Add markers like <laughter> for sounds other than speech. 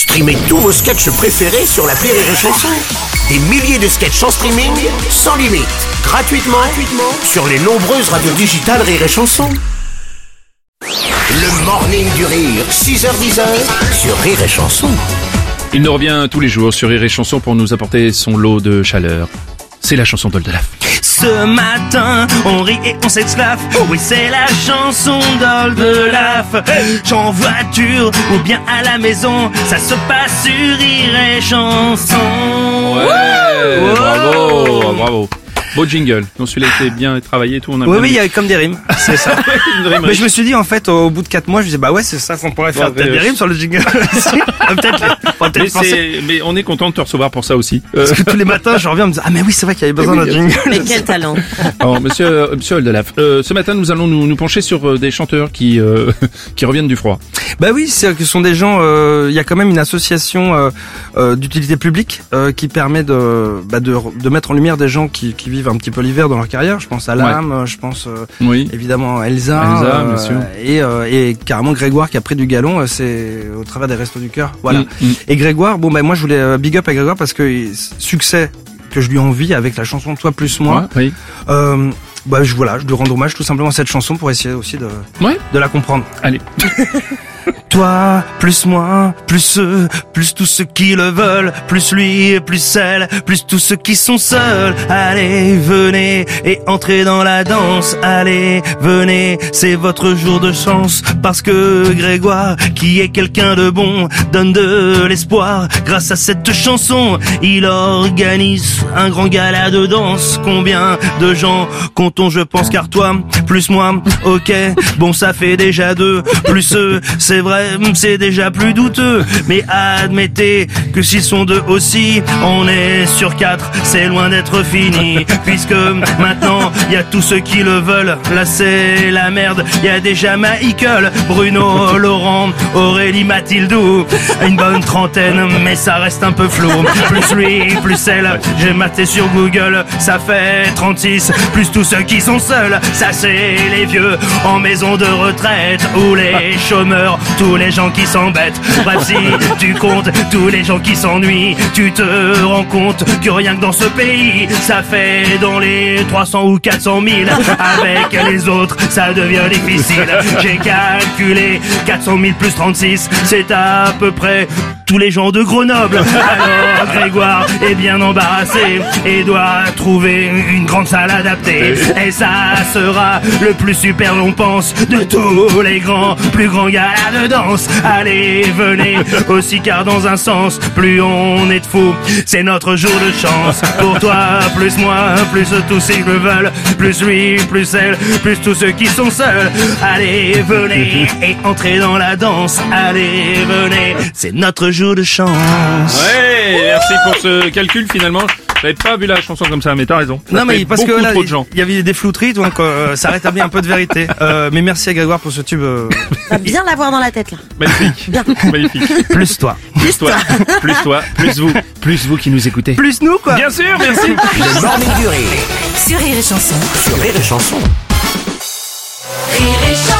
Streamez tous vos sketchs préférés sur la Rire et Chanson. Des milliers de sketchs en streaming, sans limite, gratuitement, gratuitement sur les nombreuses radios digitales Rire et Chanson. Le morning du rire, 6h10 sur Rire et Chanson. Il nous revient tous les jours sur Rire et Chanson pour nous apporter son lot de chaleur. C'est la chanson d'Oldelaf. Ce matin, on rit et on s'exclave. Oui, c'est la chanson d'Oldelaf. En voiture ou bien à la maison, ça se passe sur Rire et Chanson. Ouais, bravo, bravo. Beau jingle. Donc celui-là était bien travaillé et tout. On a Oui, oui, il y a comme des rimes. C'est ça. <laughs> Rime Mais je me suis dit, en fait, au bout de 4 mois, je me disais, bah ouais, c'est ça qu'on pourrait faire. Peut-être des ouais. rimes sur le jingle. <laughs> Mais, mais on est content de te recevoir pour ça aussi. Euh, Parce que tous les matins, je reviens en me disant, ah mais oui, c'est vrai qu'il y avait besoin d'un jingle. Mais quel talent alors, monsieur, euh, monsieur Oldelaf, euh, ce matin, nous allons nous, nous pencher sur euh, des chanteurs qui, euh, <laughs> qui reviennent du froid. Bah oui, c'est que ce sont des gens. euh, Il y a quand même une association euh, euh, d'utilité publique euh, qui permet de, bah, de de mettre en lumière des gens qui, qui vivent un petit peu l'hiver dans leur carrière. Je pense à l'âme, euh, je pense euh, Oui. évidemment à Elsa, Elsa, bien sûr. et euh, et carrément Grégoire qui a pris du galon. C'est au travers des restos du cœur. Voilà. Mm, mm. Et Grégoire, bon bah moi je voulais big up à Grégoire parce que succès que je lui envie avec la chanson Toi plus moi. Ouais, oui. Euh, bah je voilà, je lui rends hommage tout simplement à cette chanson pour essayer aussi de Ouais. de la comprendre. Allez. <laughs> Toi, plus moi, plus eux, plus tous ceux qui le veulent, plus lui, plus elle, plus tous ceux qui sont seuls. Allez, venez et entrez dans la danse. Allez, venez, c'est votre jour de chance. Parce que Grégoire, qui est quelqu'un de bon, donne de l'espoir. Grâce à cette chanson, il organise un grand gala de danse. Combien de gens comptons, je pense, car toi, plus moi, ok, bon, ça fait déjà deux, plus eux, c'est vrai, c'est déjà plus douteux. Mais admettez que s'ils sont deux aussi, on est sur quatre, c'est loin d'être fini. <laughs> Puisque maintenant, il y a tous ceux qui le veulent, là c'est la merde. Il y a déjà Michael, Bruno, Laurent, Aurélie, Mathildou, une bonne trentaine, mais ça reste un peu flou. Plus lui, plus elle, j'ai maté sur Google, ça fait 36, plus tous ceux qui sont seuls, ça c'est les vieux en maison de retraite ou les <laughs> chômeurs, tous les gens qui s'embêtent. Bref, si tu comptes tous les gens qui s'ennuient, tu te rends compte que rien que dans ce pays, ça fait dans les 300 ou 400 000. Avec les autres, ça devient difficile. J'ai calculé 400 000 plus 36, c'est à peu près tous les gens de Grenoble. <laughs> Alors Grégoire est bien embarrassé et doit trouver une grande salle adaptée. Et ça sera le plus super, on pense, de tous les grands, plus grands galas de danse. Allez, venez <laughs> aussi car dans un sens, plus on est de fous, c'est notre jour de chance. Pour toi, plus moi, plus tous ceux qui le veulent, plus lui, plus elle, plus tous ceux qui sont seuls. Allez, venez <laughs> et entrez dans la danse. Allez, venez, c'est notre jour de chance. Ouais, merci pour ce calcul finalement. J'avais pas vu la chanson comme ça, mais t'as raison. Ça Non mais parce que beaucoup là trop de gens. il y avait des flouteries donc euh, ça rétablit un peu de vérité. <laughs> Euh, mais merci à Grégoire pour ce tube. euh, Va bien l'avoir dans la tête là. Magnifique. Bien. Magnifique. plus toi. Plus toi, <laughs> plus toi, plus vous, plus vous qui nous écoutez. Plus nous quoi. Bien sûr, merci. <laughs> Le morning du rire Sur Rire et Chanson. sur Rire et Chanson. Rire et Chanson.